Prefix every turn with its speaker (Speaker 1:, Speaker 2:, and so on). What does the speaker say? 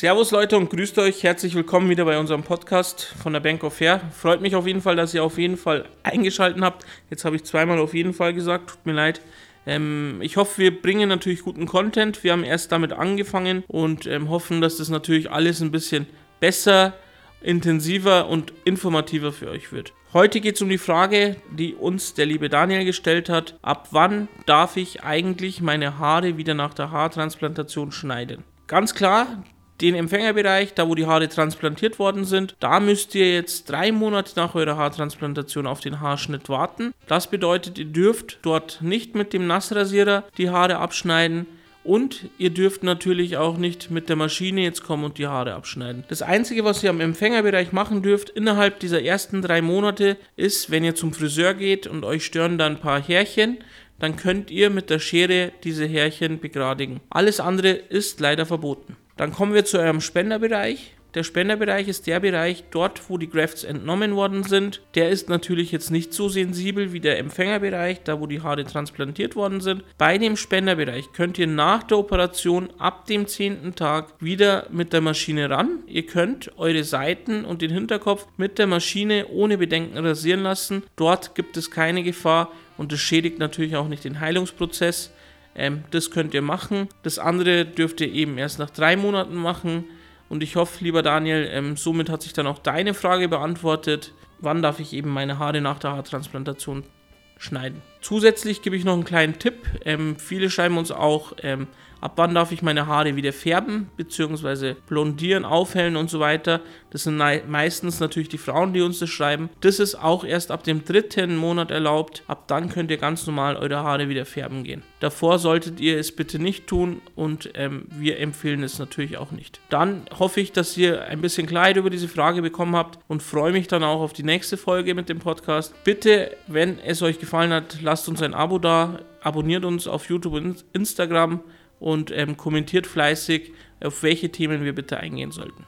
Speaker 1: Servus Leute und grüßt euch. Herzlich willkommen wieder bei unserem Podcast von der Bank of Fair. Freut mich auf jeden Fall, dass ihr auf jeden Fall eingeschaltet habt. Jetzt habe ich zweimal auf jeden Fall gesagt, tut mir leid. Ähm, ich hoffe, wir bringen natürlich guten Content. Wir haben erst damit angefangen und ähm, hoffen, dass das natürlich alles ein bisschen besser, intensiver und informativer für euch wird. Heute geht es um die Frage, die uns der liebe Daniel gestellt hat. Ab wann darf ich eigentlich meine Haare wieder nach der Haartransplantation schneiden? Ganz klar, den Empfängerbereich, da wo die Haare transplantiert worden sind, da müsst ihr jetzt drei Monate nach eurer Haartransplantation auf den Haarschnitt warten. Das bedeutet, ihr dürft dort nicht mit dem Nassrasierer die Haare abschneiden. Und ihr dürft natürlich auch nicht mit der Maschine jetzt kommen und die Haare abschneiden. Das Einzige, was ihr am Empfängerbereich machen dürft innerhalb dieser ersten drei Monate, ist, wenn ihr zum Friseur geht und euch stören da ein paar Härchen, dann könnt ihr mit der Schere diese Härchen begradigen. Alles andere ist leider verboten. Dann kommen wir zu eurem Spenderbereich. Der Spenderbereich ist der Bereich dort, wo die Grafts entnommen worden sind. Der ist natürlich jetzt nicht so sensibel wie der Empfängerbereich, da wo die Haare transplantiert worden sind. Bei dem Spenderbereich könnt ihr nach der Operation ab dem 10. Tag wieder mit der Maschine ran. Ihr könnt eure Seiten und den Hinterkopf mit der Maschine ohne Bedenken rasieren lassen. Dort gibt es keine Gefahr und das schädigt natürlich auch nicht den Heilungsprozess. Ähm, das könnt ihr machen. Das andere dürft ihr eben erst nach drei Monaten machen. Und ich hoffe, lieber Daniel, ähm, somit hat sich dann auch deine Frage beantwortet. Wann darf ich eben meine Haare nach der Haartransplantation schneiden? Zusätzlich gebe ich noch einen kleinen Tipp. Ähm, viele schreiben uns auch, ähm, ab wann darf ich meine Haare wieder färben, beziehungsweise blondieren, aufhellen und so weiter. Das sind meistens natürlich die Frauen, die uns das schreiben. Das ist auch erst ab dem dritten Monat erlaubt. Ab dann könnt ihr ganz normal eure Haare wieder färben gehen. Davor solltet ihr es bitte nicht tun und ähm, wir empfehlen es natürlich auch nicht. Dann hoffe ich, dass ihr ein bisschen Klarheit über diese Frage bekommen habt und freue mich dann auch auf die nächste Folge mit dem Podcast. Bitte, wenn es euch gefallen hat, lasst uns ein Abo da, abonniert uns auf YouTube und Instagram und ähm, kommentiert fleißig, auf welche Themen wir bitte eingehen sollten.